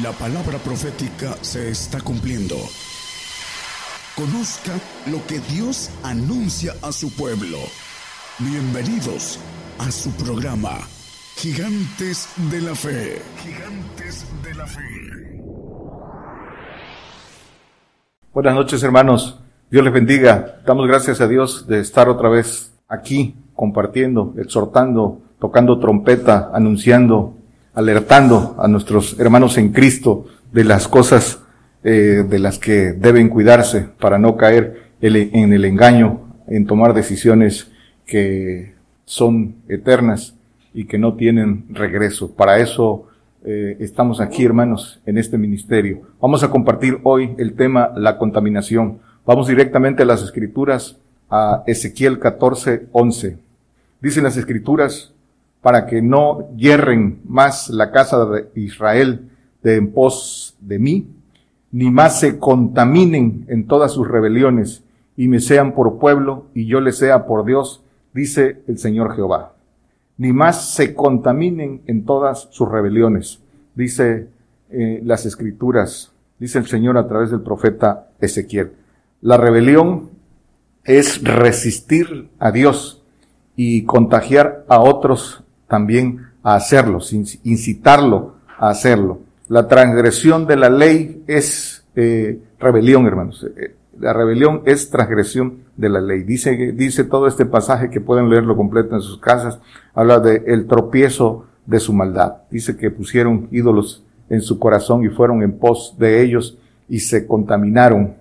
La palabra profética se está cumpliendo. Conozca lo que Dios anuncia a su pueblo. Bienvenidos a su programa, Gigantes de la Fe. Gigantes de la Fe. Buenas noches hermanos, Dios les bendiga. Damos gracias a Dios de estar otra vez aquí compartiendo, exhortando, tocando trompeta, anunciando, alertando a nuestros hermanos en Cristo de las cosas eh, de las que deben cuidarse para no caer en el engaño, en tomar decisiones que son eternas y que no tienen regreso. Para eso eh, estamos aquí, hermanos, en este ministerio. Vamos a compartir hoy el tema la contaminación. Vamos directamente a las escrituras, a Ezequiel 14, 11. Dicen las escrituras, para que no hierren más la casa de Israel de en pos de mí, ni más se contaminen en todas sus rebeliones, y me sean por pueblo, y yo les sea por Dios, dice el Señor Jehová. Ni más se contaminen en todas sus rebeliones, dice eh, las escrituras, dice el Señor a través del profeta Ezequiel. La rebelión es resistir a Dios y contagiar a otros también a hacerlo, incitarlo a hacerlo. La transgresión de la ley es eh, rebelión, hermanos. Eh, la rebelión es transgresión de la ley. Dice, dice todo este pasaje que pueden leerlo completo en sus casas. Habla de el tropiezo de su maldad. Dice que pusieron ídolos en su corazón y fueron en pos de ellos y se contaminaron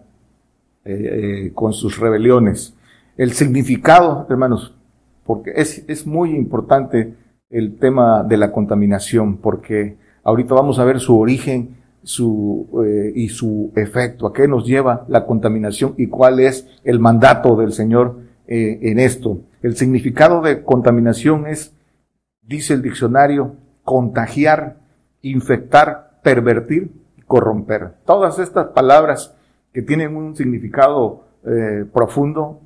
eh, eh, con sus rebeliones. El significado, hermanos, porque es, es muy importante el tema de la contaminación, porque ahorita vamos a ver su origen su, eh, y su efecto, a qué nos lleva la contaminación y cuál es el mandato del Señor eh, en esto. El significado de contaminación es, dice el diccionario, contagiar, infectar, pervertir, corromper. Todas estas palabras que tienen un significado eh, profundo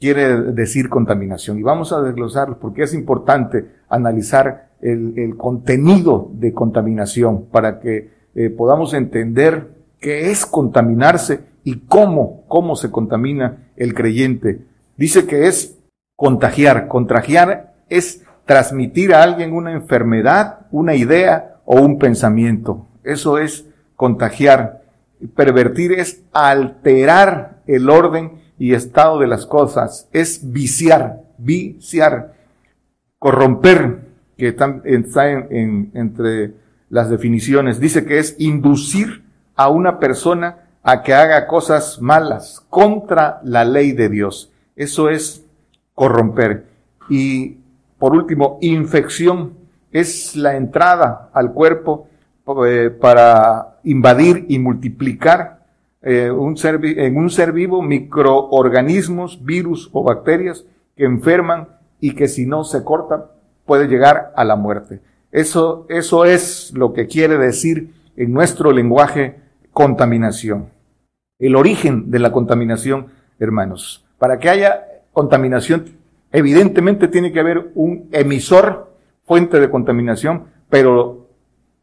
quiere decir contaminación. Y vamos a desglosarlo porque es importante analizar el, contenido de contaminación para que eh, podamos entender qué es contaminarse y cómo, cómo se contamina el creyente. Dice que es contagiar. Contagiar es transmitir a alguien una enfermedad, una idea o un pensamiento. Eso es contagiar. Pervertir es alterar el orden y estado de las cosas. Es viciar, viciar. Corromper, que está en, entre las definiciones. Dice que es inducir a una persona a que haga cosas malas contra la ley de Dios. Eso es corromper. Y por último, infección es la entrada al cuerpo eh, para invadir y multiplicar eh, un ser, en un ser vivo microorganismos, virus o bacterias que enferman y que si no se cortan puede llegar a la muerte. Eso, eso es lo que quiere decir en nuestro lenguaje contaminación. El origen de la contaminación, hermanos. Para que haya contaminación, evidentemente tiene que haber un emisor, fuente de contaminación, pero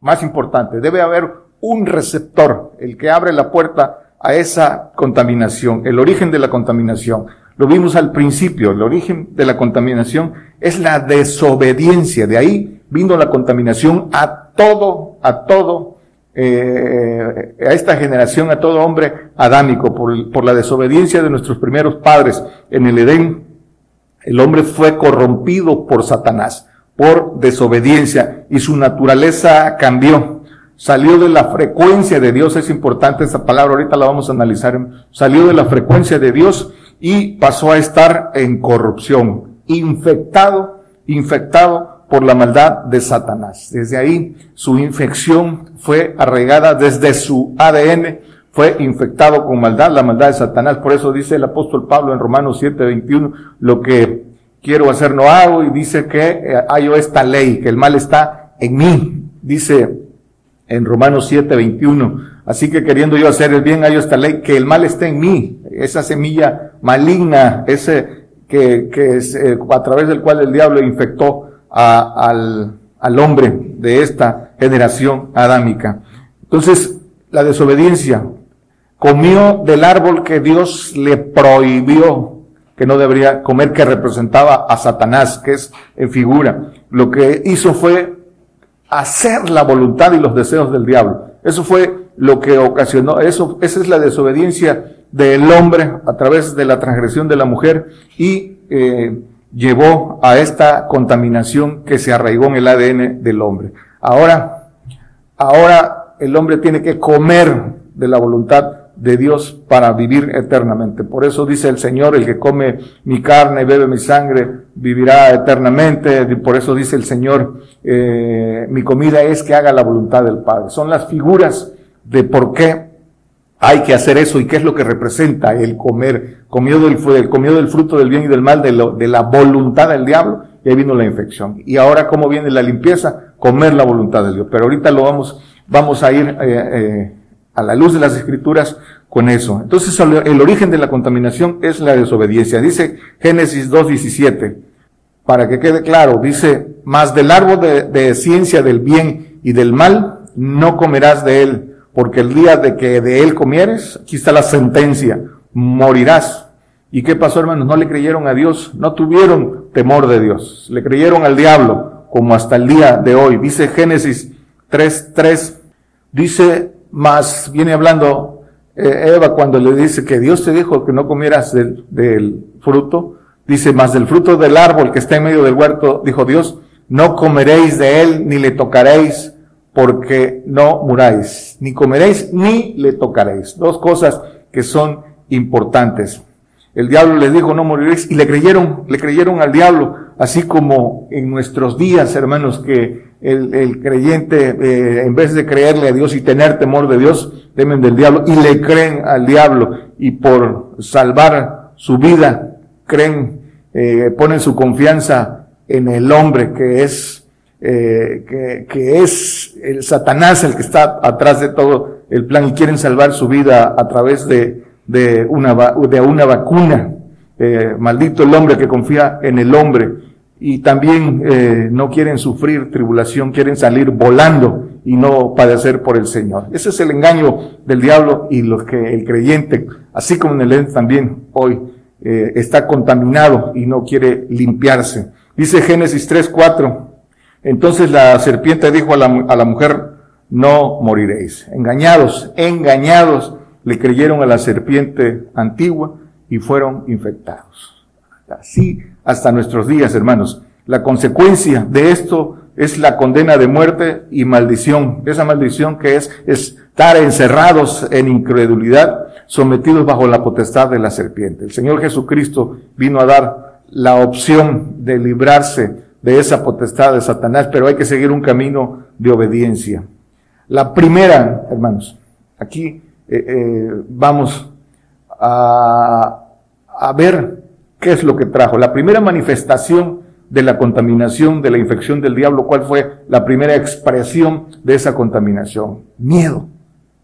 más importante, debe haber un receptor, el que abre la puerta a esa contaminación, el origen de la contaminación. Lo vimos al principio, el origen de la contaminación es la desobediencia, de ahí vino la contaminación a todo, a todo, eh, a esta generación, a todo hombre adámico, por, por la desobediencia de nuestros primeros padres en el Edén. El hombre fue corrompido por Satanás, por desobediencia, y su naturaleza cambió. Salió de la frecuencia de Dios, es importante esa palabra, ahorita la vamos a analizar. Salió de la frecuencia de Dios y pasó a estar en corrupción, infectado, infectado por la maldad de Satanás. Desde ahí su infección fue arraigada desde su ADN, fue infectado con maldad, la maldad de Satanás. Por eso dice el apóstol Pablo en Romanos 7:21, lo que quiero hacer no hago y dice que eh, esta ley, que el mal está en mí. Dice en Romanos 7:21, así que queriendo yo hacer el bien, hay esta ley, que el mal está en mí, esa semilla maligna, ese que, que es, eh, a través del cual el diablo infectó al, al hombre de esta generación adámica. Entonces, la desobediencia, comió del árbol que Dios le prohibió que no debería comer, que representaba a Satanás, que es en figura. Lo que hizo fue hacer la voluntad y los deseos del diablo. Eso fue lo que ocasionó, eso, esa es la desobediencia del hombre a través de la transgresión de la mujer y eh, llevó a esta contaminación que se arraigó en el ADN del hombre. Ahora, ahora el hombre tiene que comer de la voluntad de Dios para vivir eternamente. Por eso dice el Señor, el que come mi carne y bebe mi sangre, vivirá eternamente. Por eso dice el Señor, eh, mi comida es que haga la voluntad del Padre. Son las figuras de por qué hay que hacer eso y qué es lo que representa el comer. Comió del, comió del fruto del bien y del mal, de, lo, de la voluntad del diablo, y ahí vino la infección. Y ahora, ¿cómo viene la limpieza? Comer la voluntad de Dios. Pero ahorita lo vamos, vamos a ir, eh, eh a la luz de las escrituras con eso. Entonces el origen de la contaminación es la desobediencia. Dice Génesis 2.17, para que quede claro, dice, más del árbol de, ciencia del bien y del mal no comerás de él, porque el día de que de él comieres, aquí está la sentencia, morirás. ¿Y qué pasó, hermanos? No le creyeron a Dios, no tuvieron temor de Dios, le creyeron al diablo, como hasta el día de hoy. Dice Génesis 3.3, dice, más viene hablando eh, Eva cuando le dice que Dios te dijo que no comieras del, fruto, dice, más del fruto del árbol que está en medio del huerto, dijo Dios, no comeréis de él ni le tocaréis porque no muráis, ni comeréis ni le tocaréis. Dos cosas que son importantes. El diablo le dijo no moriréis y le creyeron, le creyeron al diablo, así como en nuestros días, hermanos, que el, creyente, eh, en vez de creerle a Dios y tener temor de Dios, temen del diablo y le creen al diablo y por salvar su vida, creen, eh, ponen su confianza en el hombre que es, eh, que, que, es el Satanás el que está atrás de todo el plan y quieren salvar su vida a través de, de, una, de una vacuna. maldito el hombre que confía en el hombre y también eh, no quieren sufrir tribulación, quieren salir volando y no padecer por el Señor. Ese es el engaño del diablo y lo que el creyente, así como en el también hoy, eh, está contaminado y no quiere limpiarse. Dice Génesis 3, 4. Entonces la serpiente dijo a la, a la mujer, no moriréis. Engañados, engañados, le creyeron a la serpiente antigua y fueron infectados. Así hasta nuestros días, hermanos. La consecuencia de esto es la condena de muerte y maldición. Esa maldición que es estar encerrados en incredulidad, sometidos bajo la potestad de la serpiente. El Señor Jesucristo vino a dar la opción de librarse de esa potestad de Satanás, pero hay que seguir un camino de obediencia. La primera, hermanos, aquí eh, eh, vamos a, a ver ¿Qué es lo que trajo? La primera manifestación de la contaminación, de la infección del diablo, ¿cuál fue la primera expresión de esa contaminación? Miedo.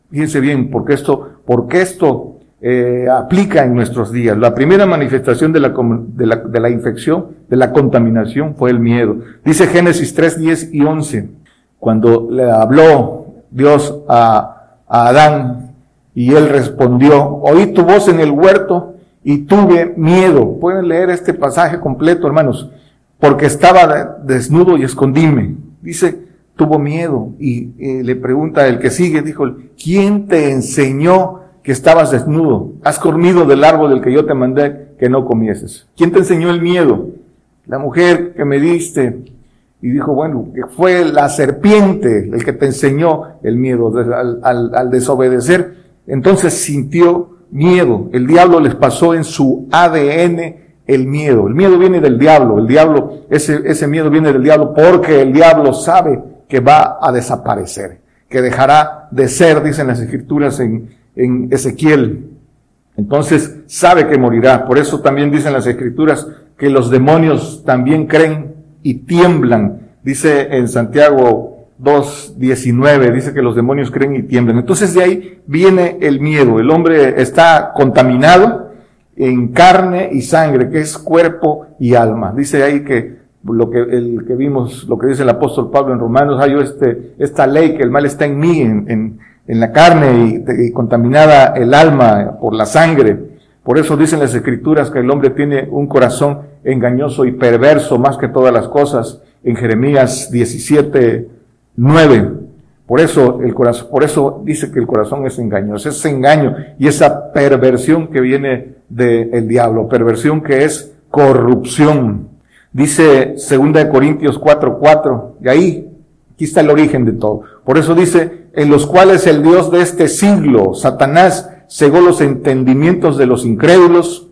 Fíjense bien, porque esto, porque esto eh, aplica en nuestros días. La primera manifestación de la, de, la, infección, de la contaminación, fue el miedo. Dice Génesis 3, 10 y 11, cuando le habló Dios a Adán y él respondió, oí tu voz en el huerto y tuve miedo. Pueden leer este pasaje completo, hermanos, porque estaba desnudo y escondíme. Dice, tuvo miedo y eh, le pregunta el que sigue, dijo, ¿quién te enseñó que estabas desnudo? Has comido del árbol del que yo te mandé que no comieses. ¿Quién te enseñó el miedo? La mujer que me diste. Y dijo, bueno, que fue la serpiente el que te enseñó el miedo al, al, al desobedecer. Entonces sintió miedo. El diablo les pasó en su ADN el miedo. El miedo viene del diablo. El diablo, ese, ese miedo viene del diablo porque el diablo sabe que va a desaparecer, que dejará de ser, dicen las escrituras en, en Ezequiel. Entonces sabe que morirá. Por eso también dicen las escrituras que los demonios también creen y tiemblan. Dice en Santiago 2.19 dice que los demonios creen y tiemblan. Entonces de ahí viene el miedo. El hombre está contaminado en carne y sangre, que es cuerpo y alma. Dice ahí que lo que, el que vimos, lo que dice el apóstol Pablo en Romanos, hay este, esta ley que el mal está en mí, en, en, la carne y, contaminada el alma por la sangre. Por eso dicen las escrituras que el hombre tiene un corazón engañoso y perverso más que todas las cosas en Jeremías 17, 9. Por eso el corazón, por eso dice que el corazón es engañoso, ese engaño y esa perversión que viene del diablo, perversión que es corrupción. Dice 2 Corintios 4, 4, y ahí, aquí está el origen de todo. Por eso dice, en los cuales el Dios de este siglo, Satanás, cegó los entendimientos de los incrédulos,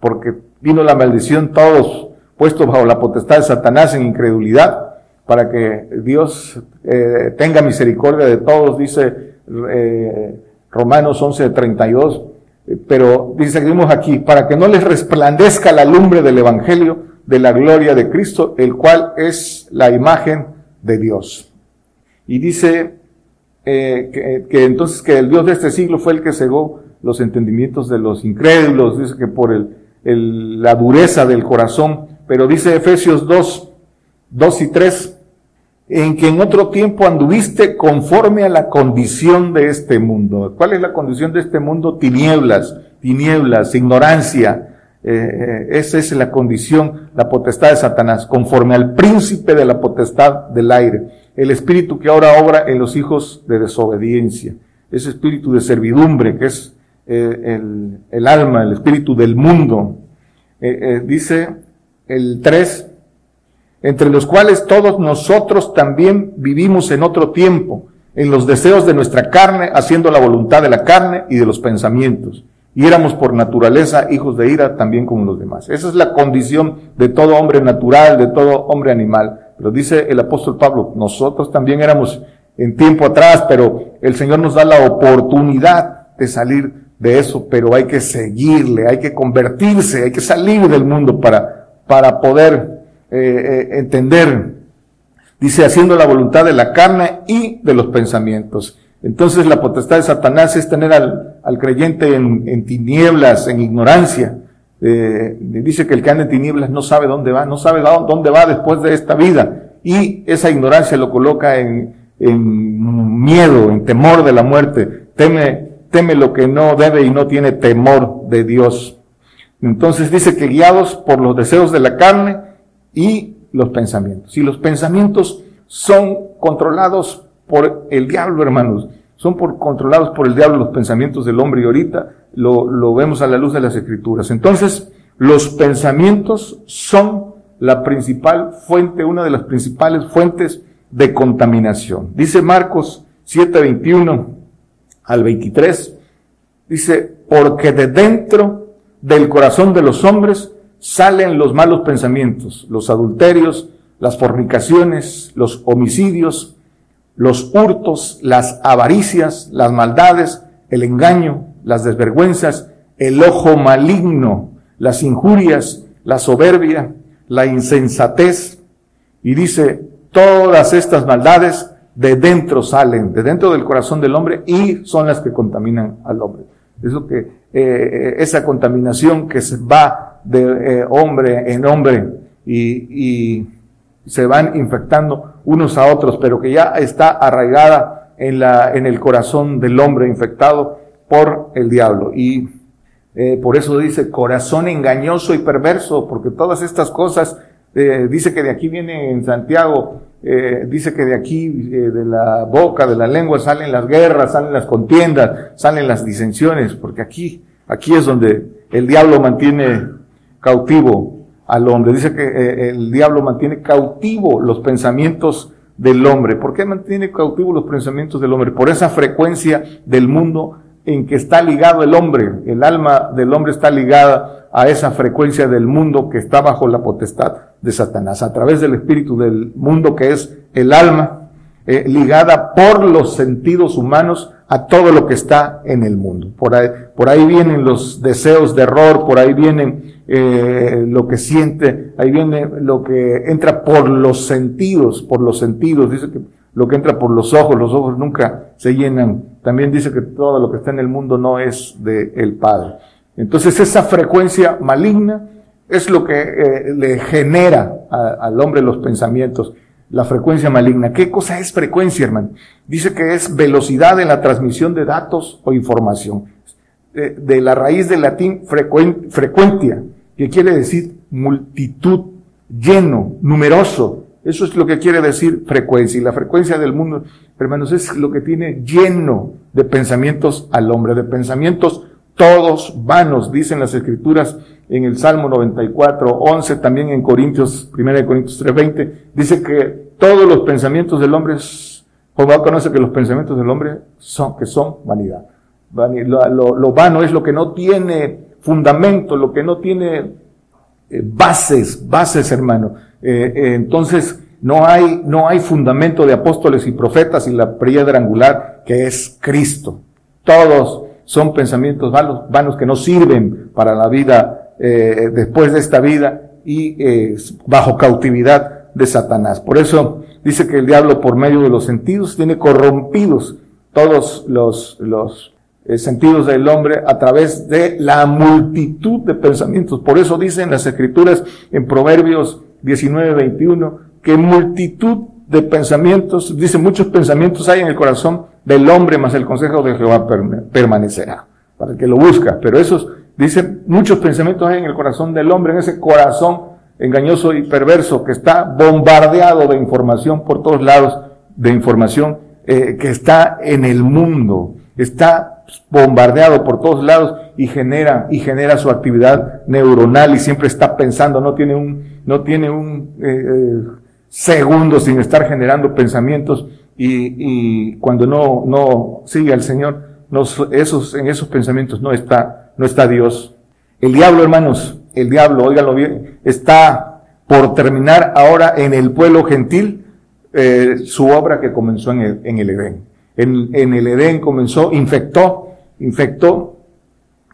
porque vino la maldición, todos puestos bajo la potestad de Satanás en incredulidad, para que Dios eh, tenga misericordia de todos, dice eh, Romanos 11, 32. Pero dice, seguimos aquí, para que no les resplandezca la lumbre del Evangelio de la gloria de Cristo, el cual es la imagen de Dios. Y dice eh, que, entonces que el Dios de este siglo fue el que cegó los entendimientos de los incrédulos, dice que por la dureza del corazón, pero dice Efesios 2, 2 y 3, en que en otro tiempo anduviste conforme a la condición de este mundo. ¿Cuál es la condición de este mundo? Tinieblas, tinieblas, ignorancia. Eh, eh, esa es la condición, la potestad de Satanás, conforme al príncipe de la potestad del aire, el espíritu que ahora obra en los hijos de desobediencia, ese espíritu de servidumbre que es eh, el, alma, el espíritu del mundo. dice el 3, entre los cuales todos nosotros también vivimos en otro tiempo, en los deseos de nuestra carne, haciendo la voluntad de la carne y de los pensamientos. Y éramos por naturaleza hijos de ira también como los demás. Esa es la condición de todo hombre natural, de todo hombre animal. Pero dice el apóstol Pablo, nosotros también éramos en tiempo atrás, pero el Señor nos da la oportunidad de salir de eso, pero hay que seguirle, hay que convertirse, hay que salir del mundo para, para poder eh, eh, entender, dice, haciendo la voluntad de la carne y de los pensamientos. Entonces la potestad de Satanás es tener al, al creyente en, tinieblas, en ignorancia. Eh, dice que el que anda en tinieblas no sabe dónde va, no sabe dónde va después de esta vida. Y esa ignorancia lo coloca en, en miedo, en temor de la muerte. Teme, teme lo que no debe y no tiene temor de Dios. Entonces dice que guiados por los deseos de la carne, y los pensamientos. Y los pensamientos son controlados por el diablo, hermanos. Son por, controlados por el diablo los pensamientos del hombre y ahorita lo, lo vemos a la luz de las escrituras. Entonces, los pensamientos son la principal fuente, una de las principales fuentes de contaminación. Dice Marcos 7:21 al 23, dice, porque de dentro del corazón de los hombres salen los malos pensamientos, los adulterios, las fornicaciones, los homicidios, los hurtos, las avaricias, las maldades, el engaño, las desvergüenzas, el ojo maligno, las injurias, la soberbia, la insensatez. Y dice, todas estas maldades de dentro salen, de dentro del corazón del hombre y son las que contaminan al hombre. Es lo que, eh, eh, esa contaminación que se va de eh, hombre en hombre y, y, se van infectando unos a otros, pero que ya está arraigada en, la, en el corazón del hombre infectado por el diablo. Y eh, por eso dice corazón engañoso y perverso, porque todas estas cosas, eh, dice que de aquí viene en Santiago, dice que de aquí, de la boca, de la lengua, salen las guerras, salen las contiendas, salen las disensiones, porque aquí, aquí es donde el diablo mantiene cautivo al hombre. Dice que eh, el diablo mantiene cautivo los pensamientos del hombre. ¿Por qué mantiene cautivo los pensamientos del hombre? Por esa frecuencia del mundo en que está ligado el hombre. El alma del hombre está ligada a esa frecuencia del mundo que está bajo la potestad de Satanás. A través del espíritu del mundo que es el alma, eh, ligada por los sentidos humanos a todo lo que está en el mundo. Por ahí, por ahí vienen los deseos de error, por ahí vienen eh, lo que siente, ahí viene lo que entra por los sentidos, por los sentidos. Dice que lo que entra por los ojos, los ojos nunca se llenan. También dice que todo lo que está en el mundo no es del el Padre. Entonces esa frecuencia maligna es lo que eh, le genera al hombre los pensamientos, la frecuencia maligna. ¿Qué cosa es frecuencia, hermano? Dice que es velocidad en la transmisión de datos o información. De, la raíz del latín frecuentia, que quiere decir multitud, lleno, numeroso. Eso es lo que quiere decir frecuencia. Y la frecuencia del mundo, hermanos, es lo que tiene lleno de pensamientos al hombre, de pensamientos todos vanos, dicen las escrituras en el Salmo 94, 11, también en Corintios, 1 Corintios 3, 20, dice que todos los pensamientos del hombre, Jehová conoce que los pensamientos del hombre son, que son vanidad. Lo, vano es lo que no tiene fundamento, lo que no tiene eh, bases, bases, hermano. Eh, eh, entonces, no hay, no hay fundamento de apóstoles y profetas y la piedra angular que es Cristo. Todos son pensamientos vanos, vanos que no sirven para la vida eh, después de esta vida y eh, bajo cautividad de Satanás. Por eso dice que el diablo por medio de los sentidos tiene corrompidos todos los, los eh, sentidos del hombre a través de la multitud de pensamientos. Por eso dicen las escrituras en Proverbios 19, 21 que multitud de pensamientos, dice muchos pensamientos hay en el corazón del hombre, más el consejo de Jehová permanecerá, para el que lo busca. Pero esos, dice, muchos pensamientos hay en el corazón del hombre, en ese corazón engañoso y perverso que está bombardeado de información por todos lados, de información eh, que está en el mundo, está bombardeado por todos lados y genera y genera su actividad neuronal y siempre está pensando, no tiene un no tiene un eh, eh, segundo sin estar generando pensamientos y, cuando no, no sigue al Señor, esos, en esos pensamientos no está, no está Dios. El diablo, hermanos, el diablo, óiganlo bien, está por terminar ahora en el pueblo gentil eh, su obra que comenzó en el, en el Edén. En, en el Edén comenzó, infectó, infectó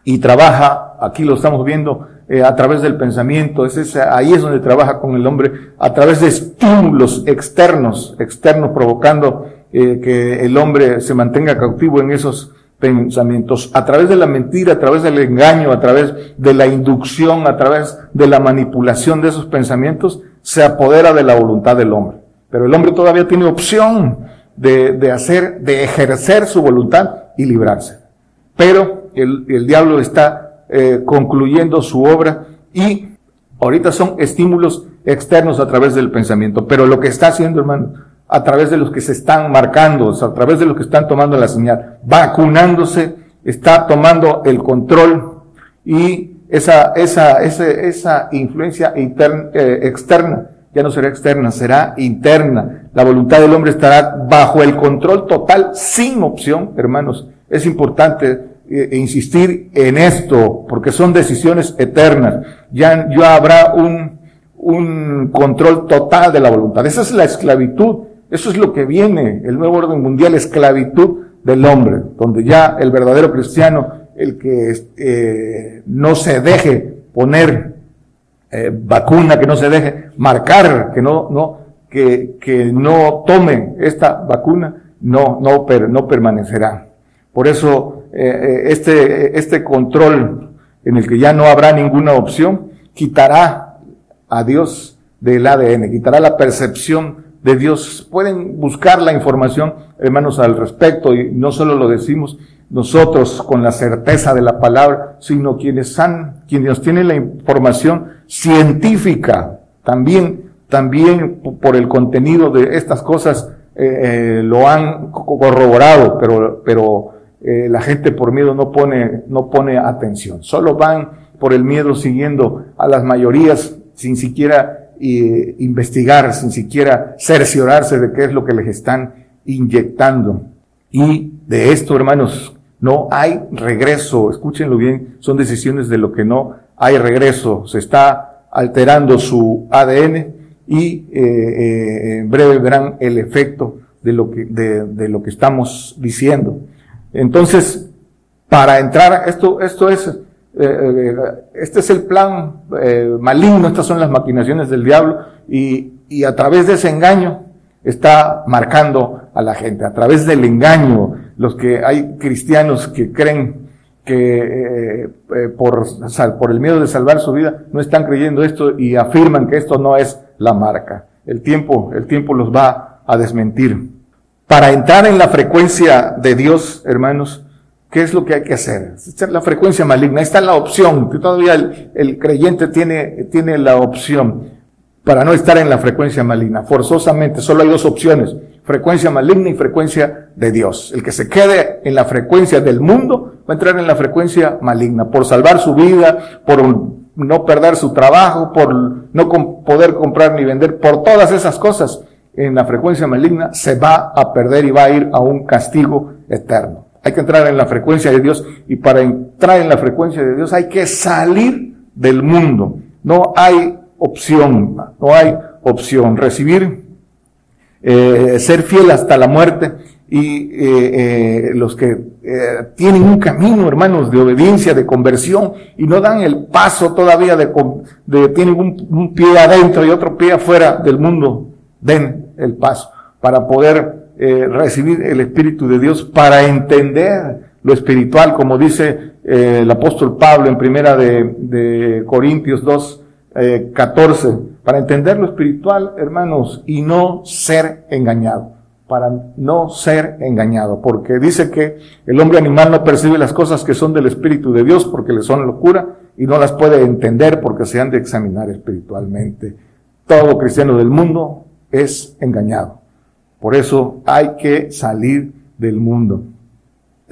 y trabaja, aquí lo estamos viendo, eh, a través del pensamiento, es ahí es donde trabaja con el hombre, a través de estímulos externos, externos provocando eh, que el hombre se mantenga cautivo en esos pensamientos, a través de la mentira, a través del engaño, a través de la inducción, a través de la manipulación de esos pensamientos, se apodera de la voluntad del hombre. Pero el hombre todavía tiene opción de, de hacer, de ejercer su voluntad y librarse. Pero el, el diablo está eh, concluyendo su obra y ahorita son estímulos externos a través del pensamiento, pero lo que está haciendo, hermano, a través de los que se están marcando, a través de los que están tomando la señal, vacunándose, está tomando el control y esa, esa, esa, esa influencia interna, eh, externa ya no será externa, será interna. La voluntad del hombre estará bajo el control total, sin opción, hermanos. Es importante e insistir en esto, porque son decisiones eternas. Ya, ya habrá un, un control total de la voluntad. Esa es la esclavitud. Eso es lo que viene, el nuevo orden mundial, esclavitud del hombre, donde ya el verdadero cristiano, el que eh, no se deje poner eh, vacuna, que no se deje marcar, que no, no, que, que no tome esta vacuna, no, no, no permanecerá. Por eso eh, eh, este, este control en el que ya no habrá ninguna opción, quitará a Dios del ADN, quitará la percepción de Dios. Pueden buscar la información, hermanos, al respecto, y no solo lo decimos nosotros con la certeza de la palabra, sino quienes han, quienes tienen la información científica, también, también por el contenido de estas cosas, eh, lo han corroborado, pero, pero eh, la gente por miedo no pone, no pone atención. Solo van por el miedo siguiendo a las mayorías sin siquiera eh, investigar, sin siquiera cerciorarse de qué es lo que les están inyectando. Y de esto, hermanos, no hay regreso. Escúchenlo bien, son decisiones de lo que no hay regreso. Se está alterando su ADN y eh, en breve verán el efecto de lo que, de, de lo que estamos diciendo. Entonces, para entrar, esto, esto es, eh, eh, este es el plan eh, maligno, estas son las maquinaciones del diablo y, y a través de ese engaño está marcando a la gente, a través del engaño, los que hay cristianos que creen que eh, por, por el miedo de salvar su vida no están creyendo esto y afirman que esto no es la marca. El tiempo, el tiempo los va a desmentir. Para entrar en la frecuencia de Dios, hermanos, ¿qué es lo que hay que hacer? Esta es la frecuencia maligna. Esta es la opción, que todavía el, el creyente tiene, tiene la opción para no estar en la frecuencia maligna. Forzosamente, solo hay dos opciones frecuencia maligna y frecuencia de Dios. El que se quede en la frecuencia del mundo va a entrar en la frecuencia maligna por salvar su vida, por no perder su trabajo, por no poder comprar ni vender, por todas esas cosas en la frecuencia maligna se va a perder y va a ir a un castigo eterno. Hay que entrar en la frecuencia de Dios y para entrar en la frecuencia de Dios hay que salir del mundo. No hay opción, no hay opción. Recibir eh, ser fiel hasta la muerte y eh, eh, los que tienen un camino, hermanos, de obediencia, de conversión y no dan el paso todavía de, de tienen un, pie adentro y otro pie afuera del mundo, den el paso para poder recibir el Espíritu de Dios, para entender lo espiritual, como dice el apóstol Pablo en primera de, de Corintios 2, 14 para entender lo espiritual, hermanos, y no ser engañado, para no ser engañado, porque dice que el hombre animal no percibe las cosas que son del Espíritu de Dios porque le son locura y no las puede entender porque se han de examinar espiritualmente. Todo cristiano del mundo es engañado. Por eso hay que salir del mundo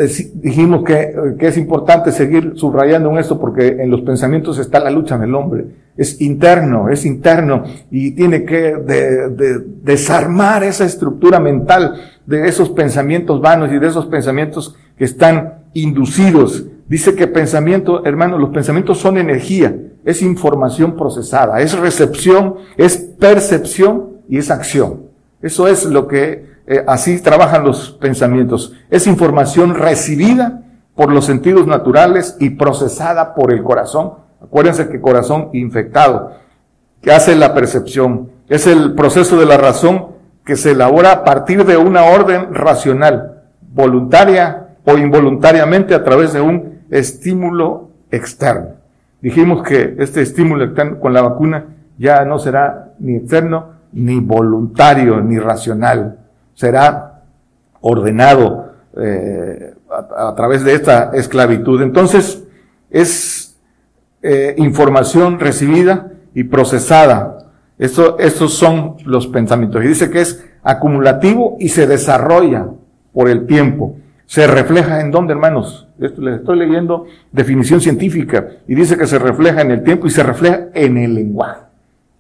dijimos que, que, es importante seguir subrayando en esto porque en los pensamientos está la lucha del hombre. Es interno, es interno y tiene que de, desarmar esa estructura mental de esos pensamientos vanos y de esos pensamientos que están inducidos. Dice que pensamiento, hermano, los pensamientos son energía, es información procesada, es recepción, es percepción y es acción. Eso es lo que eh, así trabajan los pensamientos. Es información recibida por los sentidos naturales y procesada por el corazón. Acuérdense que corazón infectado, que hace la percepción. Es el proceso de la razón que se elabora a partir de una orden racional, voluntaria o involuntariamente a través de un estímulo externo. Dijimos que este estímulo externo con la vacuna ya no será ni externo, ni voluntario, ni racional será ordenado eh, a, través de esta esclavitud. Entonces, es eh, información recibida y procesada. Esto, estos son los pensamientos. Y dice que es acumulativo y se desarrolla por el tiempo. Se refleja en dónde, hermanos. Esto les estoy leyendo definición científica y dice que se refleja en el tiempo y se refleja en el lenguaje.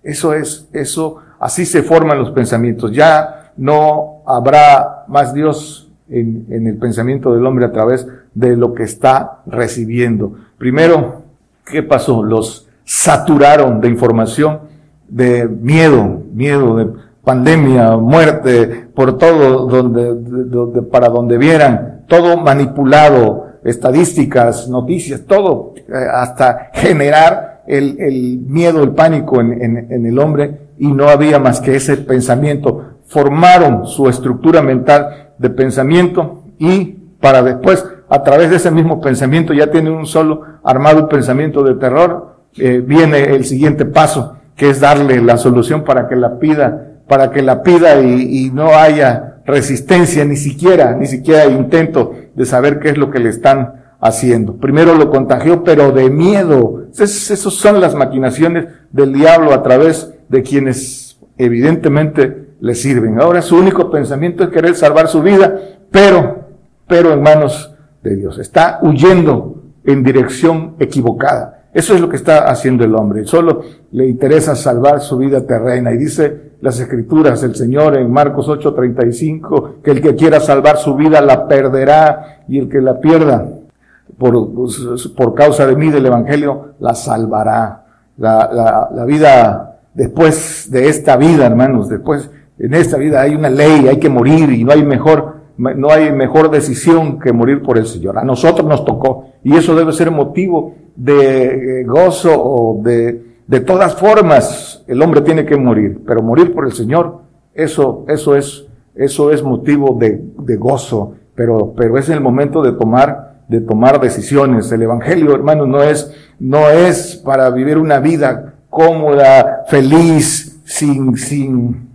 Eso es, eso, así se forman los pensamientos. Ya no habrá más Dios en, el pensamiento del hombre a través de lo que está recibiendo. Primero, ¿qué pasó? Los saturaron de información, de miedo, miedo de pandemia, muerte, por todo donde, para donde vieran, todo manipulado, estadísticas, noticias, todo, eh, hasta generar el, miedo, el pánico en, en el hombre, y no había más que ese pensamiento formaron su estructura mental de pensamiento y para después, a través de ese mismo pensamiento, ya tiene un solo armado pensamiento de terror, eh, viene el siguiente paso, que es darle la solución para que la pida, para que la pida y, no haya resistencia, ni siquiera, ni siquiera intento de saber qué es lo que le están haciendo. Primero lo contagió, pero de miedo. Esas son las maquinaciones del diablo a través de quienes evidentemente le sirven. Ahora su único pensamiento es querer salvar su vida, pero, pero en manos de Dios. Está huyendo en dirección equivocada. Eso es lo que está haciendo el hombre. Solo le interesa salvar su vida terrena. Y dice las escrituras, el Señor en Marcos 8:35, que el que quiera salvar su vida la perderá y el que la pierda por, por causa de mí del Evangelio la salvará. La, la, la vida después de esta vida, hermanos, después en esta vida hay una ley, hay que morir y no hay mejor, no hay mejor decisión que morir por el Señor. A nosotros nos tocó y eso debe ser motivo de eh, gozo o de, de todas formas el hombre tiene que morir, pero morir por el Señor, eso, eso es, eso es motivo de, de gozo, pero, pero es el momento de tomar de tomar decisiones. El Evangelio, hermanos, no es, no es para vivir una vida cómoda, feliz, sin, sin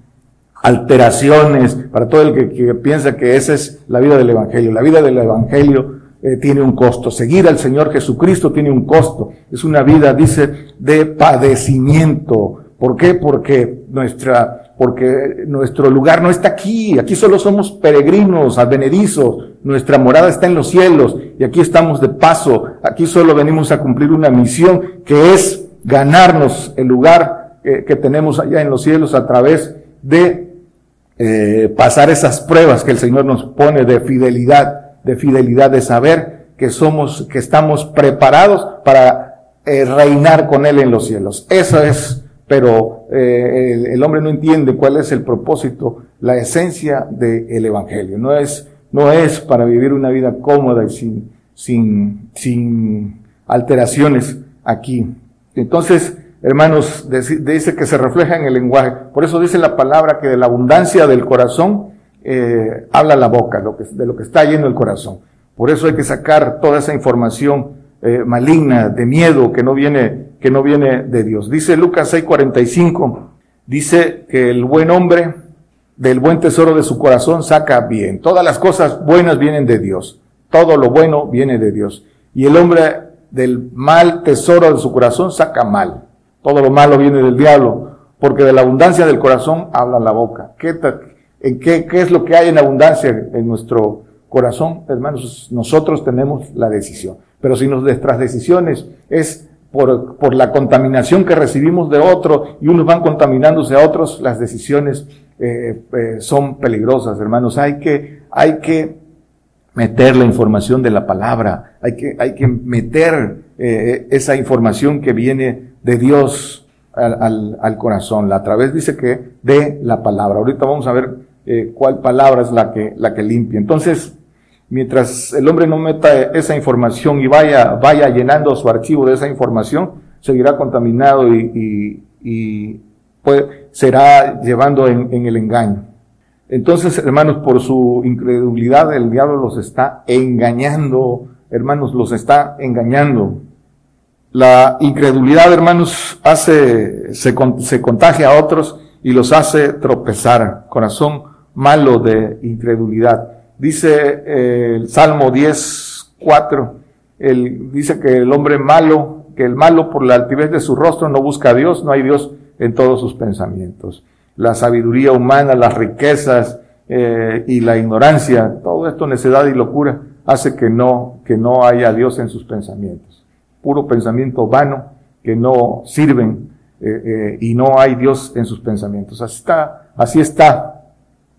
alteraciones, para todo el que, piensa que esa es la vida del Evangelio. La vida del Evangelio eh, tiene un costo. Seguir al Señor Jesucristo tiene un costo. Es una vida, dice, de padecimiento. ¿Por qué? Porque nuestra, porque nuestro lugar no está aquí. Aquí solo somos peregrinos, advenedizos. Nuestra morada está en los cielos y aquí estamos de paso. Aquí solo venimos a cumplir una misión que es ganarnos el lugar eh, que tenemos allá en los cielos a través de eh, pasar esas pruebas que el Señor nos pone de fidelidad de fidelidad, de saber que somos, que estamos preparados para eh, reinar con Él en los cielos. Eso es, pero eh, el, hombre no entiende cuál es el propósito, la esencia del Evangelio. No es, no es para vivir una vida cómoda y sin, sin, sin alteraciones aquí. Entonces, hermanos, dice que se refleja en el lenguaje. Por eso dice la palabra que de la abundancia del corazón eh, habla la boca de lo que está lleno el corazón. Por eso hay que sacar toda esa información eh, maligna, de miedo, que no viene, que no viene de Dios. Dice Lucas 6:45, dice que el buen hombre del buen tesoro de su corazón saca bien. Todas las cosas buenas vienen de Dios. Todo lo bueno viene de Dios. Y el hombre del mal tesoro de su corazón saca mal. Todo lo malo viene del diablo, porque de la abundancia del corazón habla la boca. ¿Qué, en qué, qué es lo que hay en abundancia en nuestro corazón, hermanos, nosotros tenemos la decisión. Pero si nuestras decisiones es por, por, la contaminación que recibimos de otro y unos van contaminándose a otros, las decisiones eh, eh, son peligrosas, hermanos. Hay que, hay que meter la información de la palabra, hay que, hay que meter eh, esa información que viene de Dios al, al, al, corazón. A través dice que de la palabra. Ahorita vamos a ver eh, cuál palabra es la que, la que limpia. Entonces, mientras el hombre no meta esa información y vaya, vaya llenando su archivo de esa información, seguirá contaminado y, y, será llevando en, en el engaño. Entonces, hermanos, por su incredulidad, el diablo los está engañando, hermanos, los está engañando. La incredulidad, hermanos, hace, se, se contagia a otros y los hace tropezar. Corazón malo de incredulidad. Dice eh, el Salmo 10, 4, dice que el hombre malo, que el malo por la altivez de su rostro no busca a Dios, no hay Dios en todos sus pensamientos. La sabiduría humana, las riquezas eh, y la ignorancia, todo esto necedad y locura hace que no, que no haya Dios en sus pensamientos. Puro pensamiento vano que no sirven eh, y no hay Dios en sus pensamientos. Así está, así está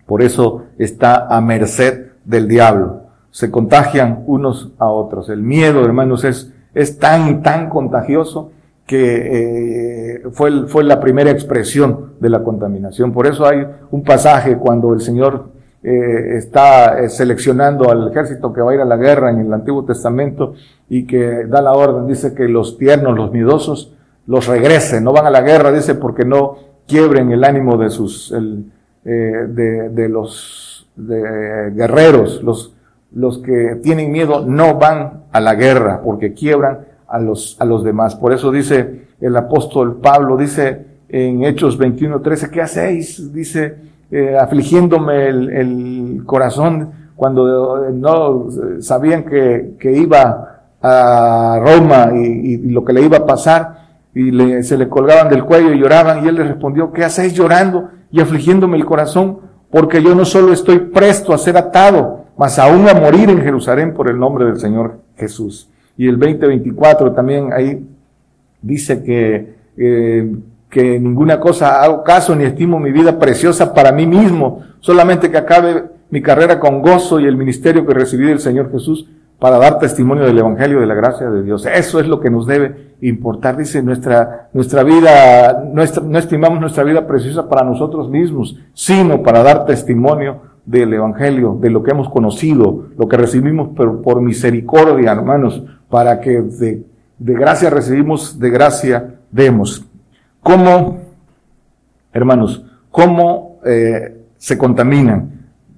por eso está a merced del diablo. Se contagian unos a otros. El miedo, hermanos, es, es tan, tan contagioso que eh, fue, fue la primera expresión de la contaminación. Por eso hay un pasaje cuando el Señor eh, está eh, seleccionando al ejército que va a ir a la guerra en el Antiguo Testamento y que da la orden, dice que los tiernos, los miedosos, los regresen, no van a la guerra, dice, porque no quiebren el ánimo de sus, eh, de, de, los de guerreros, los, los que tienen miedo no van a la guerra porque quiebran a los, a los demás. Por eso dice el apóstol Pablo, dice en Hechos 21:13, ¿qué hacéis? Dice, eh, afligiéndome el, el, corazón cuando no sabían que, que iba a Roma y, y, lo que le iba a pasar y le, se le colgaban del cuello y lloraban y él les respondió, ¿qué hacéis llorando? y afligiéndome el corazón, porque yo no solo estoy presto a ser atado, mas aún a morir en Jerusalén por el nombre del Señor Jesús. Y el 2024 también ahí dice que, eh, que ninguna cosa hago caso ni estimo mi vida preciosa para mí mismo, solamente que acabe mi carrera con gozo y el ministerio que recibí del Señor Jesús para dar testimonio del Evangelio de la gracia de Dios. Eso es lo que nos debe importar. Dice, nuestra, nuestra vida, nuestra, no estimamos nuestra vida preciosa para nosotros mismos, sino para dar testimonio del Evangelio, de lo que hemos conocido, lo que recibimos por, misericordia, hermanos, para que de, de gracia recibimos, de gracia demos. ¿Cómo, hermanos, cómo eh, se contaminan?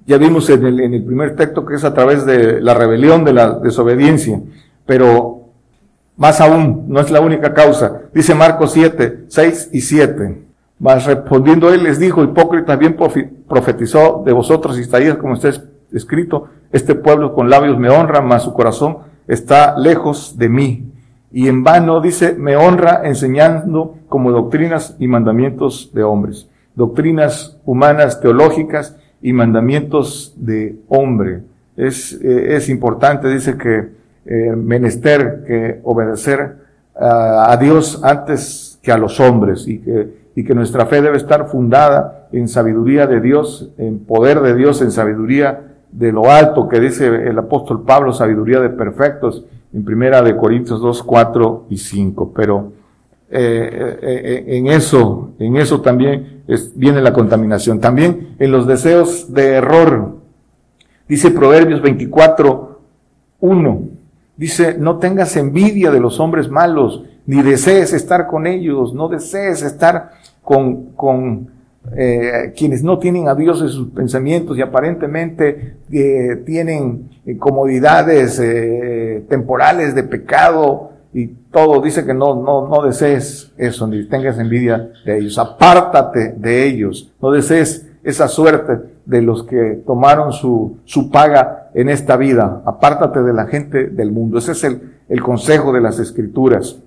Ya vimos en el, en el primer texto que es a través de la rebelión, de la desobediencia, pero más aún, no es la única causa. Dice Marcos 7, 6 y 7. Mas respondiendo él les dijo, hipócritas, bien profetizó de vosotros Isaías, como está escrito, este pueblo con labios me honra, mas su corazón está lejos de mí. Y en vano dice, me honra enseñando como doctrinas y mandamientos de hombres. Doctrinas humanas, teológicas y mandamientos de hombre. Es, eh, es importante, dice que eh, menester que obedecer a Dios antes que a los hombres y que, y que nuestra fe debe estar fundada en sabiduría de Dios, en poder de Dios, en sabiduría de lo alto que dice el apóstol Pablo, sabiduría de perfectos, en primera de Corintios 2, 4 y 5. Pero eh, eh, en eso, en eso también viene la contaminación. También en los deseos de error. Dice Proverbios 24, 1. Dice, no tengas envidia de los hombres malos, ni desees estar con ellos, no desees estar con, con eh, quienes no tienen a Dios en sus pensamientos y aparentemente eh, tienen eh, comodidades temporales de pecado y todo. Dice que no, no, no desees eso, ni tengas envidia de ellos. Apártate de ellos, no desees esa suerte de los que tomaron su, su paga en esta vida. Apártate de la gente del mundo. Ese es el, el consejo de las escrituras.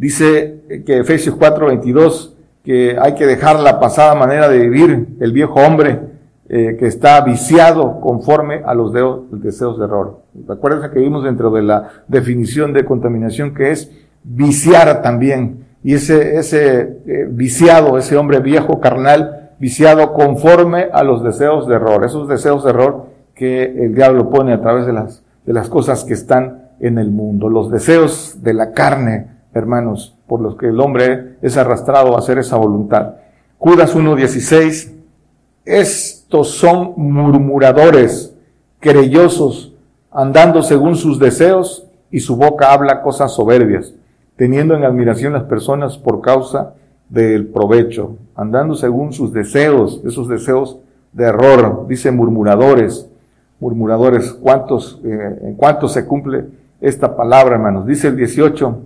Dice que Efesios 4:22 que hay que dejar la pasada manera de vivir, el viejo hombre eh, que está viciado conforme a los deseos de error. Recuerden que vimos dentro de la definición de contaminación que es viciar también. Y ese, ese eh, viciado, ese hombre viejo carnal, viciado conforme a los deseos de error, esos deseos de error que el diablo pone a través de las, de las cosas que están en el mundo, los deseos de la carne, hermanos, por los que el hombre es arrastrado a hacer esa voluntad. Judas 1.16, estos son murmuradores, querellosos, andando según sus deseos y su boca habla cosas soberbias, teniendo en admiración las personas por causa del provecho, andando según sus deseos, esos deseos de error, dice murmuradores, murmuradores, ¿cuántos, eh, en cuántos se cumple esta palabra, hermanos? Dice el 18,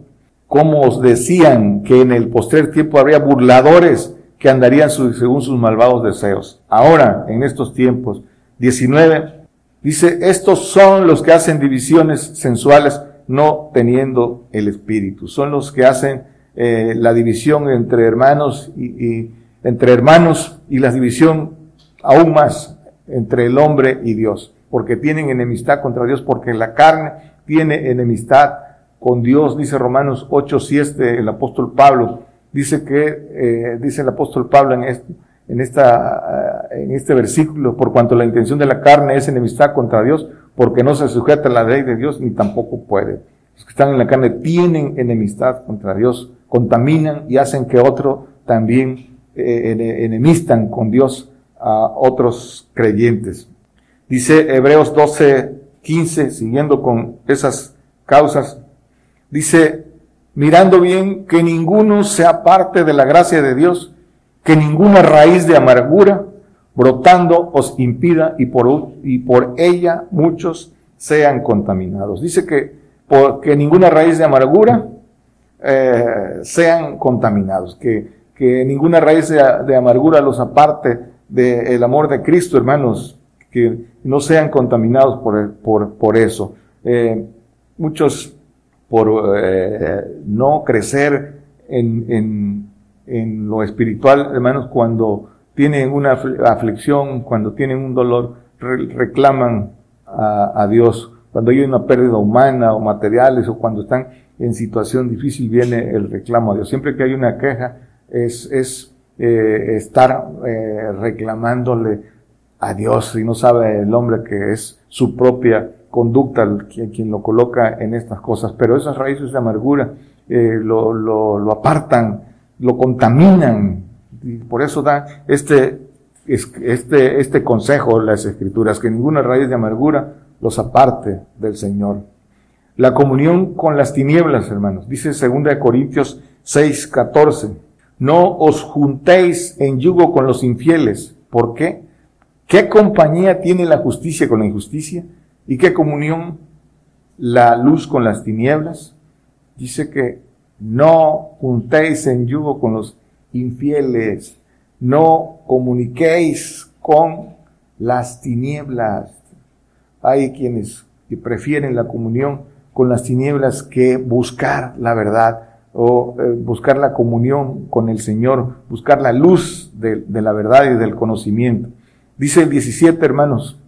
como os decían que en el postrer tiempo habría burladores que andarían según sus malvados deseos. Ahora, en estos tiempos, 19, dice, estos son los que hacen divisiones sensuales no teniendo el espíritu. Son los que hacen eh, la división entre hermanos y, entre hermanos y la división aún más entre el hombre y Dios, porque tienen enemistad contra Dios, porque la carne tiene enemistad con Dios, dice Romanos 8, 7, el apóstol Pablo, dice que, eh, dice el apóstol Pablo en este, en, esta, eh, en este versículo, por cuanto la intención de la carne es enemistad contra Dios, porque no se sujeta a la ley de Dios ni tampoco puede. Los que están en la carne tienen enemistad contra Dios, contaminan y hacen que otro también eh, enemistan con Dios a otros creyentes. Dice Hebreos 12, 15, siguiendo con esas causas, Dice, mirando bien que ninguno sea parte de la gracia de Dios, que ninguna raíz de amargura brotando os impida y por, y por ella muchos sean contaminados. Dice que, que ninguna raíz de amargura eh, sean contaminados, que, que ninguna raíz de, amargura los aparte del amor de Cristo, hermanos, que no sean contaminados por, por, por eso. Eh, muchos por eh, no crecer en, en, en, lo espiritual, hermanos, cuando tienen una aflicción, cuando tienen un dolor, reclaman a, a, Dios. Cuando hay una pérdida humana o materiales o cuando están en situación difícil viene el reclamo a Dios. Siempre que hay una queja es, es eh, estar eh, reclamándole a Dios y no sabe el hombre que es su propia conducta quien, lo coloca en estas cosas, pero esas raíces de amargura eh, lo, lo, lo, apartan, lo contaminan, y por eso da este, este, este consejo las escrituras, que ninguna raíz de amargura los aparte del Señor. La comunión con las tinieblas, hermanos, dice 2 Corintios 6, 14, no os juntéis en yugo con los infieles. ¿Por qué? ¿Qué compañía tiene la justicia con la injusticia? ¿Y qué comunión la luz con las tinieblas? Dice que no juntéis en yugo con los infieles, no comuniquéis con las tinieblas. Hay quienes que prefieren la comunión con las tinieblas que buscar la verdad o eh, buscar la comunión con el Señor, buscar la luz de, de la verdad y del conocimiento. Dice el 17, hermanos,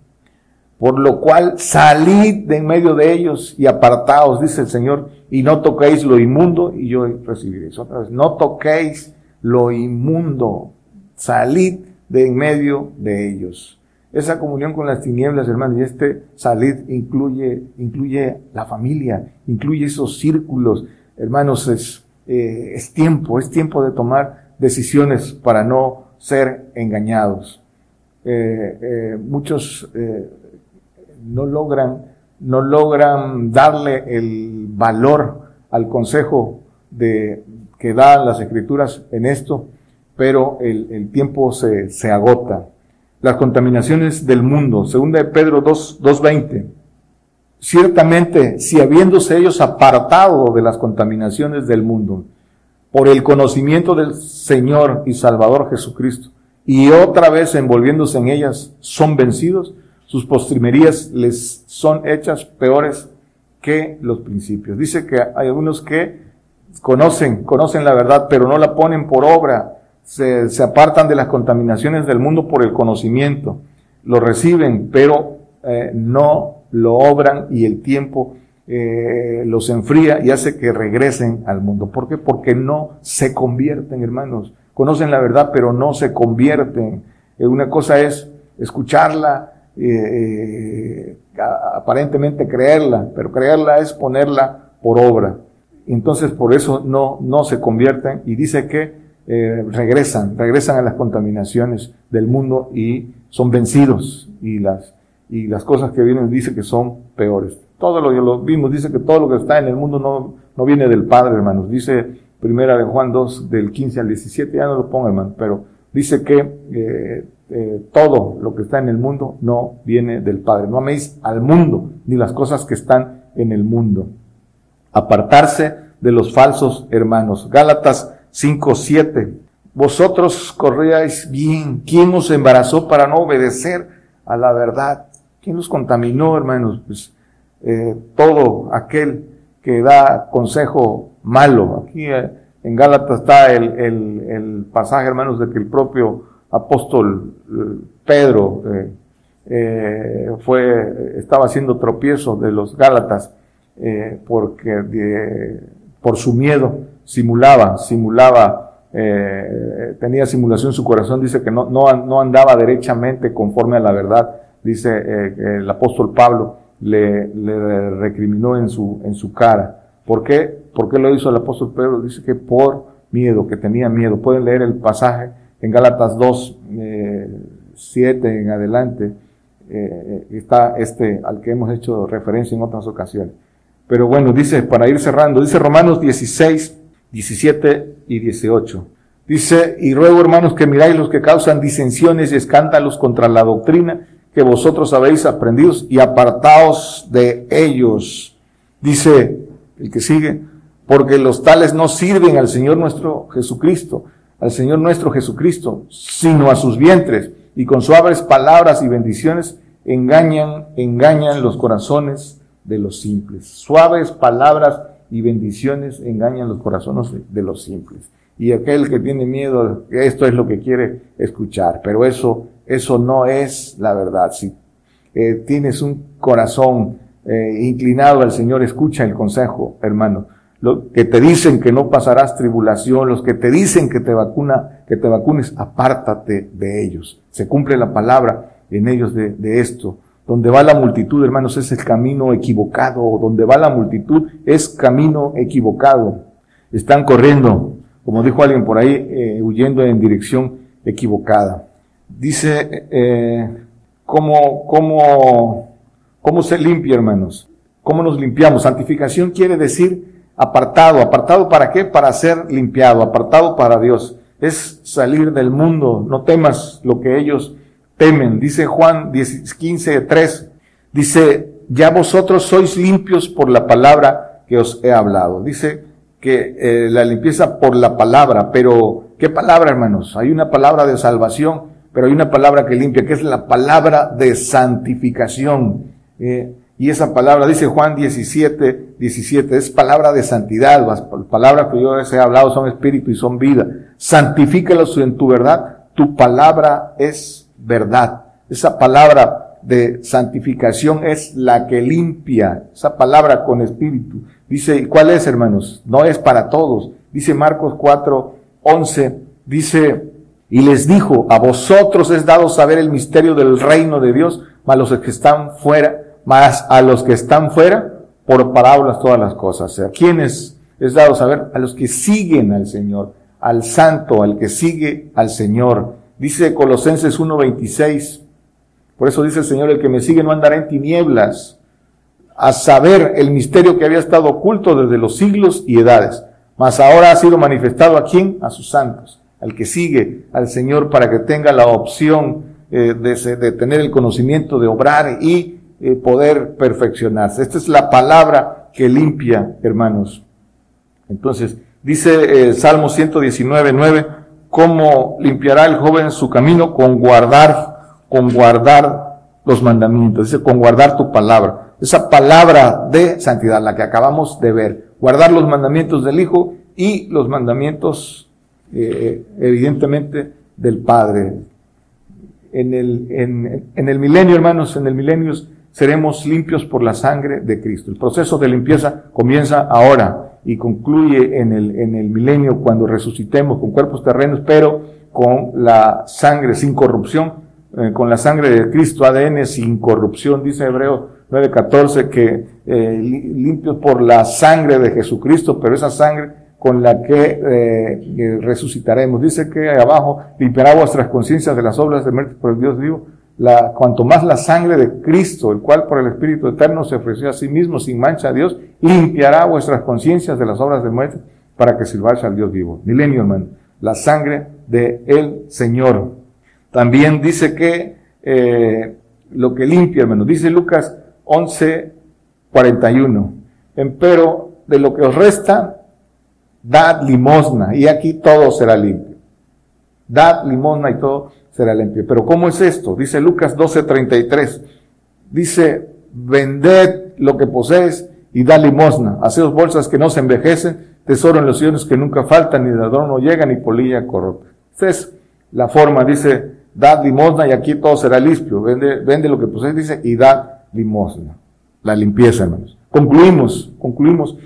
por lo cual salid de en medio de ellos y apartaos, dice el Señor, y no toquéis lo inmundo, y yo recibiréis otra vez, no toquéis lo inmundo, salid de en medio de ellos. Esa comunión con las tinieblas, hermanos, y este salid incluye, incluye la familia, incluye esos círculos. Hermanos, es, eh, es tiempo, es tiempo de tomar decisiones para no ser engañados. Eh, eh, muchos no logran, no logran darle el valor al consejo de, que dan las escrituras en esto, pero el, tiempo se, se, agota. Las contaminaciones del mundo, segunda de Pedro 2, 2.20. Ciertamente, si habiéndose ellos apartado de las contaminaciones del mundo, por el conocimiento del Señor y Salvador Jesucristo, y otra vez envolviéndose en ellas, son vencidos, sus postrimerías les son hechas peores que los principios. Dice que hay algunos que conocen, conocen la verdad, pero no la ponen por obra. Se, se apartan de las contaminaciones del mundo por el conocimiento. Lo reciben, pero eh, no lo obran y el tiempo eh, los enfría y hace que regresen al mundo. ¿Por qué? Porque no se convierten, hermanos. Conocen la verdad, pero no se convierten. Eh, una cosa es escucharla, eh, aparentemente creerla, pero creerla es ponerla por obra. Entonces por eso no, no se convierten y dice que eh, regresan, regresan a las contaminaciones del mundo y son vencidos y las, y las cosas que vienen dice que son peores. Todo lo que lo vimos dice que todo lo que está en el mundo no, no viene del Padre, hermanos. Dice primera de Juan 2 del 15 al 17, ya no lo pongo, hermano, pero dice que eh, eh, todo lo que está en el mundo no viene del Padre. No améis al mundo, ni las cosas que están en el mundo. Apartarse de los falsos hermanos. Gálatas 5, 7. Vosotros corríais bien. ¿Quién os embarazó para no obedecer a la verdad? ¿Quién nos contaminó, hermanos? Pues eh, todo aquel que da consejo malo. Aquí eh, en Gálatas está el, el, el pasaje, hermanos, de que el propio apóstol eh, Pedro eh, eh, fue, estaba haciendo tropiezo de los Gálatas porque por su miedo simulaba, simulaba, tenía simulación en su corazón, dice que no, no, no andaba derechamente conforme a la verdad, dice el apóstol Pablo, le, le, recriminó en su, en su cara. ¿Por qué? ¿Por qué lo hizo el apóstol Pedro? Dice que por miedo, que tenía miedo. Pueden leer el pasaje en Gálatas 2, 7 eh, en adelante, eh, está este al que hemos hecho referencia en otras ocasiones. Pero bueno, dice, para ir cerrando, dice Romanos 16, 17 y 18. Dice, y ruego hermanos que miráis los que causan disensiones y escándalos contra la doctrina que vosotros habéis aprendido y apartaos de ellos. Dice el que sigue, porque los tales no sirven al Señor nuestro Jesucristo, al Señor nuestro Jesucristo, sino a sus vientres, y con suaves palabras y bendiciones engañan, engañan los corazones de los simples. Suaves palabras y bendiciones engañan los corazones de los simples. Y aquel que tiene miedo, esto es lo que quiere escuchar, pero eso, eso no es la verdad. Si eh, tienes un corazón eh, inclinado al Señor, escucha el consejo, hermano los que te dicen que no pasarás tribulación, los que te dicen que te vacuna, que te vacunes, apártate de ellos. Se cumple la palabra en ellos de, de esto. Donde va la multitud, hermanos, es el camino equivocado. Donde va la multitud es camino equivocado. Están corriendo, como dijo alguien por ahí, eh, huyendo en dirección equivocada. Dice, eh, ¿cómo, cómo, ¿cómo se limpia, hermanos? ¿Cómo nos limpiamos? Santificación quiere decir apartado. ¿Apartado para qué? Para ser limpiado, apartado para Dios. Es salir del mundo. No temas lo que ellos temen. Dice Juan 15, 3, dice, ya vosotros sois limpios por la palabra que os he hablado. Dice que eh, la limpieza por la palabra, pero ¿qué palabra, hermanos? Hay una palabra de salvación, pero hay una palabra que limpia, que es la palabra de santificación. Eh, y esa palabra, dice Juan 17, 17, es palabra de santidad. Las palabras que yo les he hablado son espíritu y son vida. Santifícalos en tu verdad. Tu palabra es verdad. Esa palabra de santificación es la que limpia. Esa palabra con espíritu. Dice, ¿cuál es, hermanos? No es para todos. Dice Marcos 4, 11. Dice, y les dijo, a vosotros es dado saber el misterio del reino de Dios, a los que están fuera más a los que están fuera, por parábolas todas las cosas. ¿A quiénes es dado saber? A los que siguen al Señor, al santo, al que sigue al Señor. Dice Colosenses 1.26, por eso dice el Señor, el que me sigue no andará en tinieblas, a saber el misterio que había estado oculto desde los siglos y edades, mas ahora ha sido manifestado a quién? A sus santos, al que sigue al Señor para que tenga la opción eh, de tener el conocimiento de obrar y eh, poder perfeccionarse. Esta es la palabra que limpia, hermanos. Entonces, dice el Salmo 119, 9, ¿cómo limpiará el joven su camino? Con guardar, con guardar los mandamientos. Dice, con guardar tu palabra. Esa palabra de santidad, la que acabamos de ver. Guardar los mandamientos del Hijo y los mandamientos, eh, evidentemente, del Padre. En el, en, en el milenio, hermanos, en el milenio seremos limpios por la sangre de Cristo. El proceso de limpieza comienza ahora y concluye en el, en el milenio cuando resucitemos con cuerpos terrenos, pero con la sangre sin corrupción, eh, con la sangre de Cristo, ADN sin corrupción, dice Hebreo 9:14, que eh, limpios por la sangre de Jesucristo, pero esa sangre con la que eh, resucitaremos. Dice que abajo limpiará vuestras conciencias de las obras de muerte por el Dios vivo la, cuanto más la sangre de Cristo, el cual por el Espíritu Eterno se ofreció a sí mismo sin mancha a Dios, limpiará vuestras conciencias de las obras de muerte para que sirváis al Dios vivo. Milenio, hermano. La sangre de el Señor. También dice que eh, lo que limpia, hermano. Dice Lucas 11, 41. Empero de lo que os resta, dad limosna y aquí todo será limpio. Dad limosna y todo será limpio. Pero ¿cómo es esto? Dice Lucas 12:33. Dice, vended lo que posees y da limosna. Haceos bolsas que no se envejecen, tesoro en los cielos que nunca faltan, ni de adorno llega, ni polilla corrupta. Esta es la forma, dice, dad limosna y aquí todo será limpio. Vende, vende lo que posees, dice, y da limosna. La limpieza, hermanos. Concluimos, concluimos,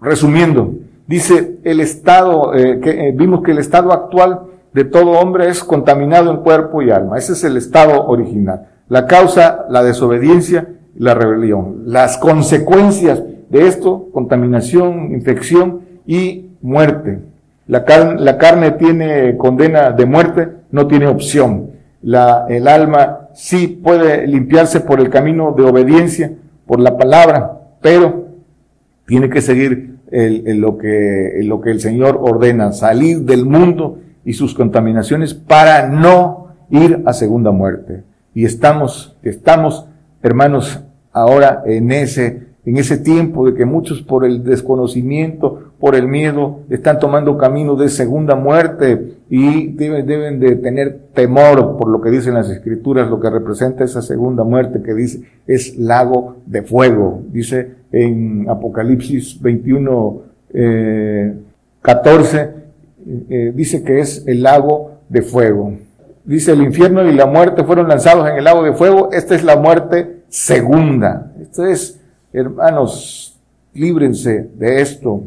resumiendo. Dice el estado, eh, que eh, vimos que el estado actual de todo hombre es contaminado en cuerpo y alma. Ese es el estado original. La causa, la desobediencia y la rebelión. Las consecuencias de esto, contaminación, infección y muerte. La, la carne tiene condena de muerte, no tiene opción. La, el alma sí puede limpiarse por el camino de obediencia, por la palabra, pero tiene que seguir lo, que, lo que el Señor ordena, salir del mundo y sus contaminaciones para no ir a segunda muerte. Y estamos, estamos, hermanos, ahora en ese, en ese tiempo de que muchos por el desconocimiento, por el miedo, están tomando camino de segunda muerte y deben, deben de tener temor por lo que dicen las escrituras, lo que representa esa segunda muerte que dice es lago de fuego. Dice en Apocalipsis 21, eh, 14, eh, dice que es el lago de fuego. Dice el infierno y la muerte fueron lanzados en el lago de fuego. Esta es la muerte segunda. Esto es, hermanos, líbrense de esto.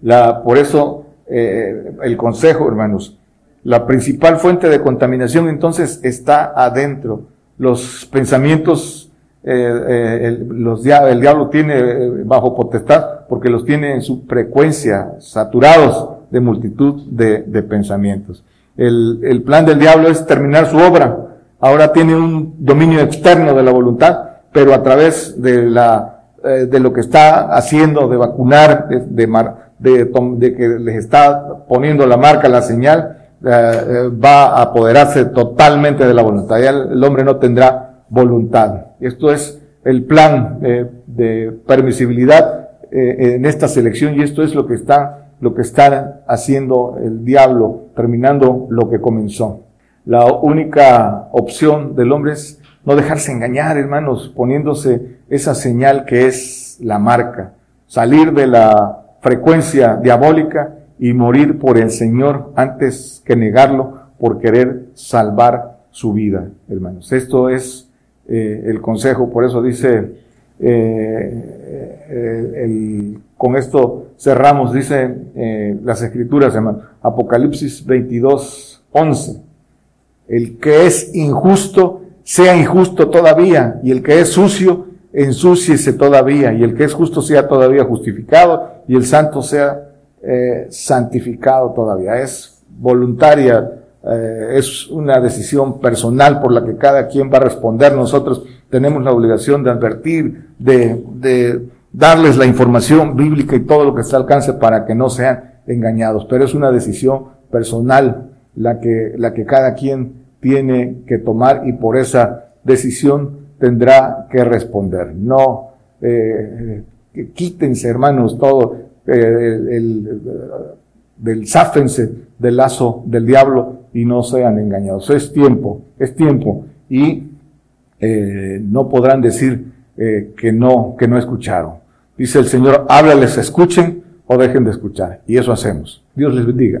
La, por eso, eh, el consejo, hermanos, la principal fuente de contaminación entonces está adentro. Los pensamientos, eh, el, los, el diablo tiene bajo potestad porque los tiene en su frecuencia, saturados de multitud de, pensamientos. El, plan del diablo es terminar su obra. Ahora tiene un dominio externo de la voluntad, pero a través de la, eh, de lo que está haciendo, de vacunar, de, de, que les está poniendo la marca, la señal, eh, va a apoderarse totalmente de la voluntad. Ya el hombre no tendrá voluntad. Esto es el plan de permisibilidad en esta selección y esto es lo que está, lo que está haciendo el diablo, terminando lo que comenzó. La única opción del hombre es no dejarse engañar, hermanos, poniéndose esa señal que es la marca, salir de la frecuencia diabólica y morir por el Señor antes que negarlo por querer salvar su vida, hermanos. Esto es eh, el consejo, por eso dice, eh, eh, con esto cerramos, dice las escrituras, hermano, Apocalipsis 22, 11. El que es injusto, sea injusto todavía, y el que es sucio, ensúciese todavía, y el que es justo sea todavía justificado, y el santo sea santificado todavía. Es voluntaria, eh, es una decisión personal por la que cada quien va a responder. Nosotros tenemos la obligación de advertir, de, darles la información bíblica y todo lo que está al alcance para que no sean engañados. Pero es una decisión personal la que, la que cada quien tiene que tomar y por esa decisión tendrá que responder. No, eh, quítense hermanos todo, eh, el, del záfense del lazo del diablo y no sean engañados. Es tiempo, es tiempo y eh, no podrán decir eh, que no, que no escucharon. Dice el Señor, háblales, escuchen o dejen de escuchar. Y eso hacemos. Dios les bendiga.